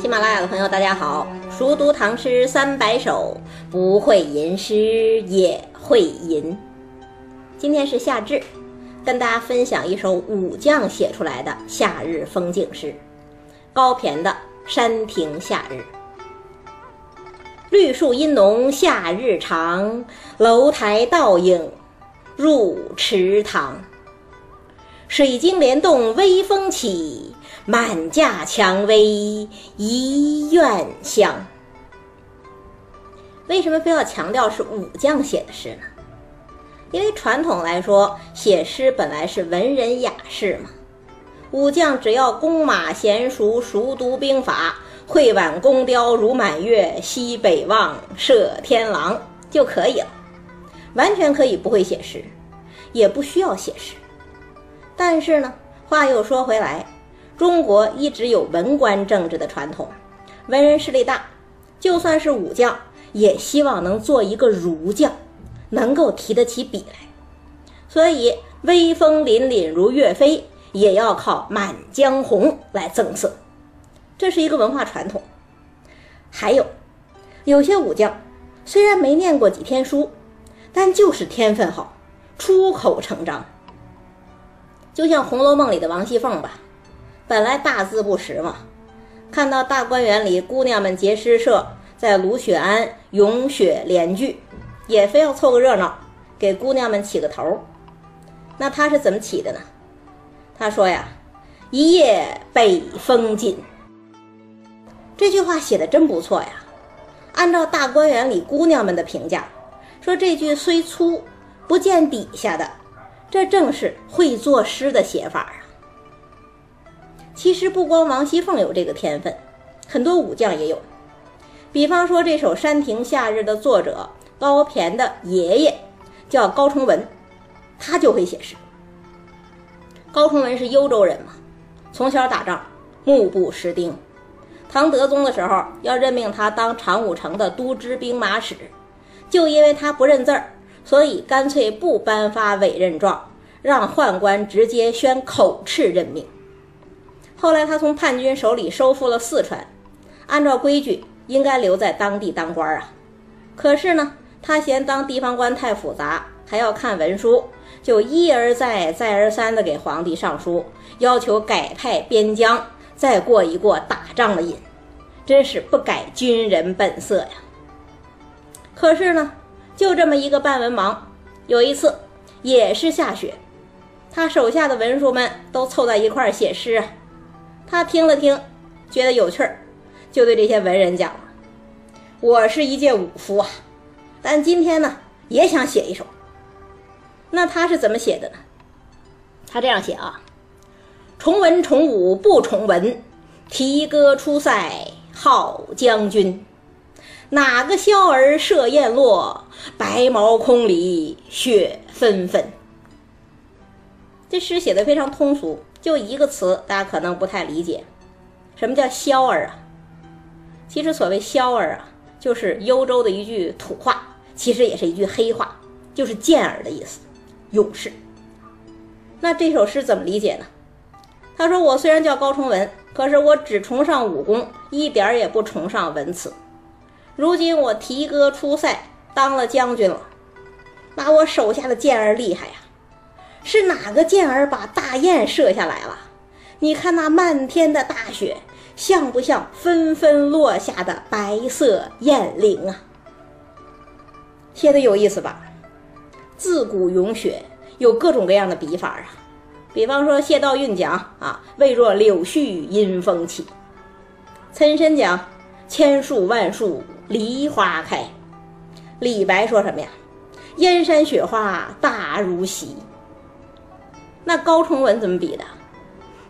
喜马拉雅的朋友，大家好！熟读唐诗三百首，不会吟诗也会吟。今天是夏至，跟大家分享一首武将写出来的夏日风景诗——高骈的《山亭夏日》。绿树阴浓夏日长，楼台倒影入池塘。水晶帘动微风起，满架蔷薇一院香。为什么非要强调是武将写的诗呢？因为传统来说，写诗本来是文人雅士嘛。武将只要弓马娴熟，熟读兵法，会挽弓雕如满月，西北望，射天狼就可以了，完全可以不会写诗，也不需要写诗。但是呢，话又说回来，中国一直有文官政治的传统，文人势力大，就算是武将，也希望能做一个儒将，能够提得起笔来。所以威风凛凛如岳飞，也要靠《满江红》来增色，这是一个文化传统。还有，有些武将虽然没念过几天书，但就是天分好，出口成章。就像《红楼梦》里的王熙凤吧，本来大字不识嘛，看到大观园里姑娘们结诗社，在卢雪庵咏雪联句，也非要凑个热闹，给姑娘们起个头。那他是怎么起的呢？他说呀：“一夜北风紧。”这句话写的真不错呀。按照大观园里姑娘们的评价，说这句虽粗，不见底下的。这正是会作诗的写法啊！其实不光王熙凤有这个天分，很多武将也有。比方说这首《山亭夏日》的作者高骈的爷爷叫高崇文，他就会写诗。高崇文是幽州人嘛，从小打仗，目不识丁。唐德宗的时候要任命他当长武城的都知兵马使，就因为他不认字儿。所以干脆不颁发委任状，让宦官直接宣口敕任命。后来他从叛军手里收复了四川，按照规矩应该留在当地当官啊。可是呢，他嫌当地方官太复杂，还要看文书，就一而再、再而三地给皇帝上书，要求改派边疆，再过一过打仗的瘾，真是不改军人本色呀。可是呢。就这么一个半文盲，有一次也是下雪，他手下的文书们都凑在一块儿写诗啊。他听了听，觉得有趣儿，就对这些文人讲：“我是一介武夫啊，但今天呢也想写一首。”那他是怎么写的呢？他这样写啊：“重文重武不重文，提歌出塞号将军。”哪个枭儿射雁落，白毛空里雪纷纷。这诗写的非常通俗，就一个词，大家可能不太理解，什么叫枭儿啊？其实所谓枭儿啊，就是幽州的一句土话，其实也是一句黑话，就是健儿的意思，勇士。那这首诗怎么理解呢？他说：“我虽然叫高崇文，可是我只崇尚武功，一点儿也不崇尚文辞。”如今我提哥出塞，当了将军了，那我手下的箭儿厉害呀！是哪个箭儿把大雁射下来了？你看那漫天的大雪，像不像纷纷落下的白色雁翎啊？写的有意思吧？自古咏雪有各种各样的笔法啊，比方说谢道韫讲啊，未若柳絮因风起；岑参讲千树万树。梨花开，李白说什么呀？燕山雪花大如席。那高崇文怎么比的？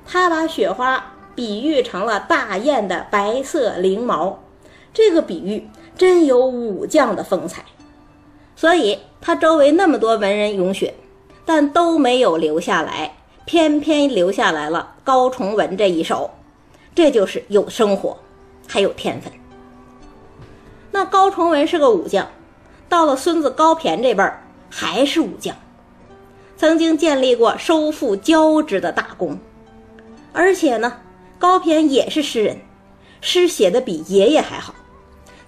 他把雪花比喻成了大雁的白色翎毛，这个比喻真有武将的风采。所以他周围那么多文人咏雪，但都没有留下来，偏偏留下来了高崇文这一首。这就是有生活，还有天分。那高崇文是个武将，到了孙子高骈这辈儿还是武将，曾经建立过收复交趾的大功，而且呢，高骈也是诗人，诗写的比爷爷还好。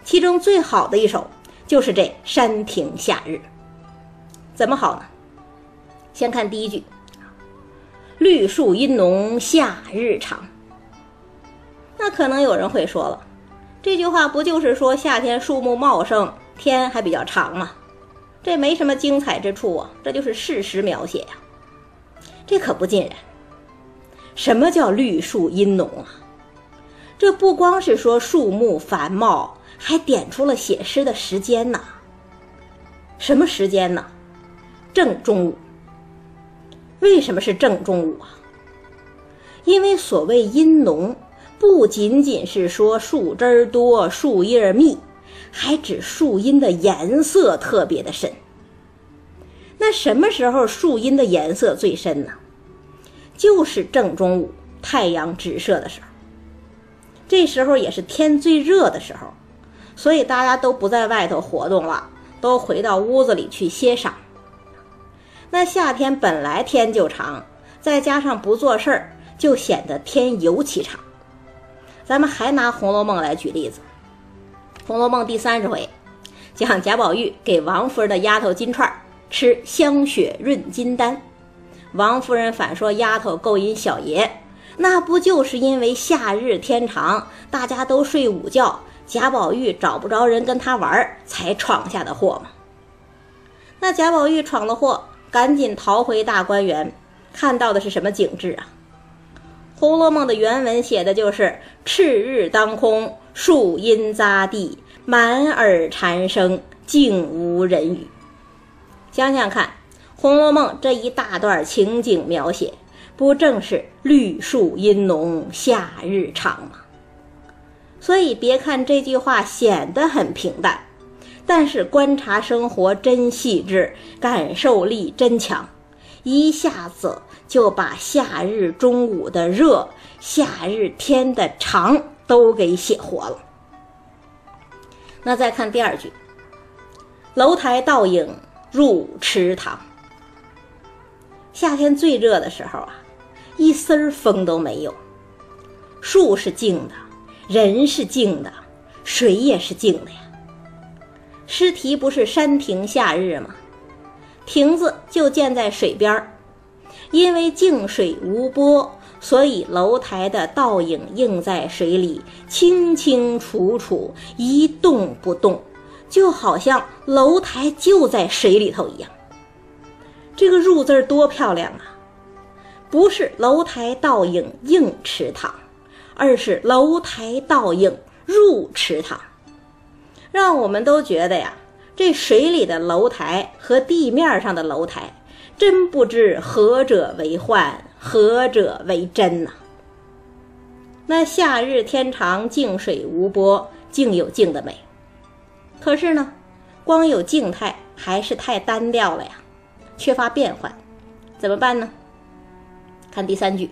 其中最好的一首就是这《山亭夏日》。怎么好呢？先看第一句：“绿树阴浓夏日长。”那可能有人会说了，这句话不就是说夏天树木茂盛，天还比较长吗？这没什么精彩之处啊，这就是事实描写呀。这可不尽然。什么叫绿树阴浓啊？这不光是说树木繁茂，还点出了写诗的时间呢。什么时间呢？正中午。为什么是正中午啊？因为所谓阴浓，不仅仅是说树枝多、树叶密。还指树荫的颜色特别的深。那什么时候树荫的颜色最深呢？就是正中午太阳直射的时候。这时候也是天最热的时候，所以大家都不在外头活动了，都回到屋子里去歇晌。那夏天本来天就长，再加上不做事儿，就显得天尤其长。咱们还拿《红楼梦》来举例子。《红楼梦》第三十回，讲贾宝玉给王夫人的丫头金钏吃香雪润金丹，王夫人反说丫头勾引小爷，那不就是因为夏日天长，大家都睡午觉，贾宝玉找不着人跟他玩，才闯下的祸吗？那贾宝玉闯了祸，赶紧逃回大观园，看到的是什么景致啊？《红楼梦》的原文写的就是赤日当空，树阴匝地，满耳蝉声，竟无人语。想想看，《红楼梦》这一大段情景描写，不正是绿树阴浓，夏日长吗？所以，别看这句话显得很平淡，但是观察生活真细致，感受力真强。一下子就把夏日中午的热、夏日天的长都给写活了。那再看第二句：“楼台倒影入池塘。”夏天最热的时候啊，一丝儿风都没有，树是静的，人是静的，水也是静的呀。诗题不是“山亭夏日”吗？亭子就建在水边儿，因为静水无波，所以楼台的倒影映在水里，清清楚楚，一动不动，就好像楼台就在水里头一样。这个“入”字多漂亮啊！不是楼台倒影映池塘，而是楼台倒影入池塘，让我们都觉得呀。这水里的楼台和地面上的楼台，真不知何者为幻，何者为真呐？那夏日天长，静水无波，静有静的美。可是呢，光有静态还是太单调了呀，缺乏变换，怎么办呢？看第三句：“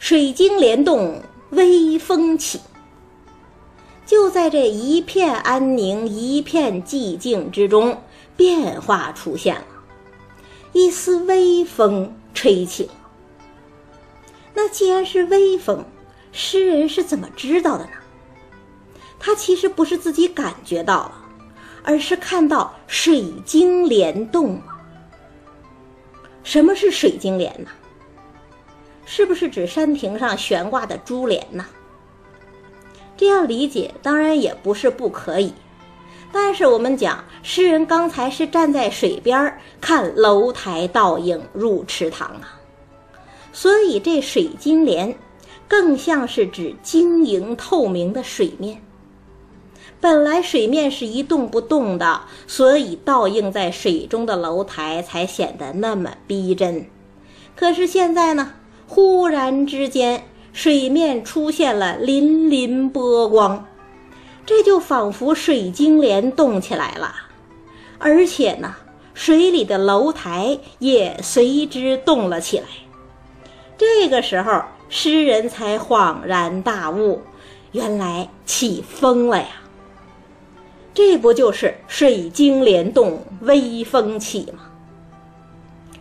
水晶帘动微风起。”就在这一片安宁、一片寂静之中，变化出现了，一丝微风吹起了。那既然是微风，诗人是怎么知道的呢？他其实不是自己感觉到了，而是看到水晶帘动了。什么是水晶帘呢？是不是指山亭上悬挂的珠帘呢？这样理解当然也不是不可以，但是我们讲诗人刚才是站在水边看楼台倒影入池塘啊，所以这水晶帘更像是指晶莹透明的水面。本来水面是一动不动的，所以倒映在水中的楼台才显得那么逼真。可是现在呢，忽然之间。水面出现了粼粼波光，这就仿佛水晶帘动起来了，而且呢，水里的楼台也随之动了起来。这个时候，诗人才恍然大悟，原来起风了呀！这不就是水晶帘动，微风起吗？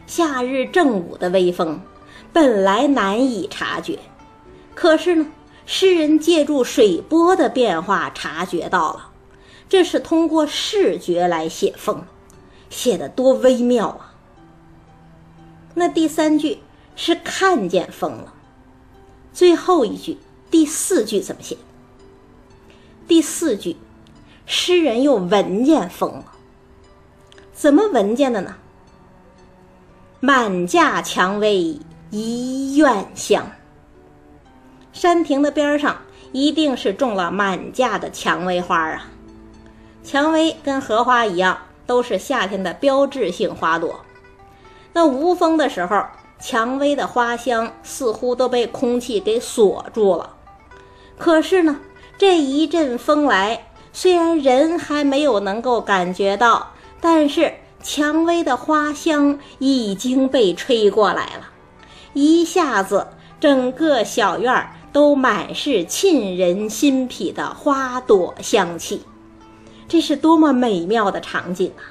夏日正午的微风，本来难以察觉。可是呢，诗人借助水波的变化察觉到了，这是通过视觉来写风，写的多微妙啊！那第三句是看见风了，最后一句第四句怎么写？第四句，诗人又闻见风了，怎么闻见的呢？满架蔷薇一院香。山亭的边上一定是种了满架的蔷薇花啊！蔷薇跟荷花一样，都是夏天的标志性花朵。那无风的时候，蔷薇的花香似乎都被空气给锁住了。可是呢，这一阵风来，虽然人还没有能够感觉到，但是蔷薇的花香已经被吹过来了，一下子整个小院儿。都满是沁人心脾的花朵香气，这是多么美妙的场景啊！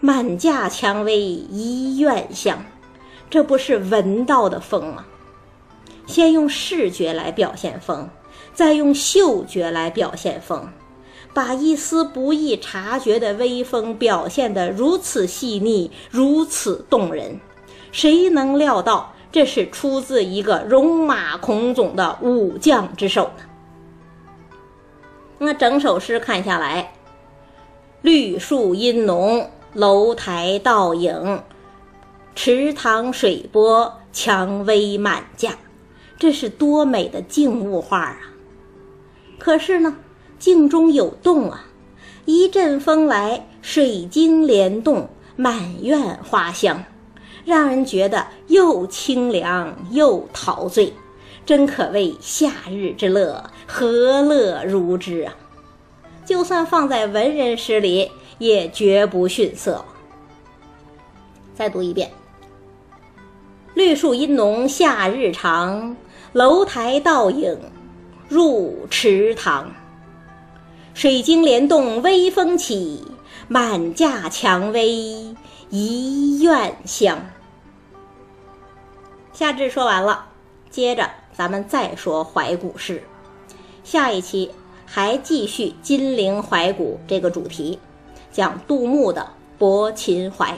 满架蔷薇一院香，这不是闻到的风吗？先用视觉来表现风，再用嗅觉来表现风，把一丝不易察觉的微风表现得如此细腻，如此动人，谁能料到？这是出自一个戎马倥偬的武将之手呢。那整首诗看下来，绿树阴浓，楼台倒影，池塘水波，蔷薇满架，这是多美的静物画啊！可是呢，静中有动啊，一阵风来，水晶帘动，满院花香。让人觉得又清凉又陶醉，真可谓夏日之乐，何乐如之啊！就算放在文人诗里，也绝不逊色。再读一遍：绿树阴浓夏日长，楼台倒影入池塘。水晶帘动微风起，满架蔷薇一院香。夏至说完了，接着咱们再说怀古诗。下一期还继续金陵怀古这个主题，讲杜牧的《泊秦淮》。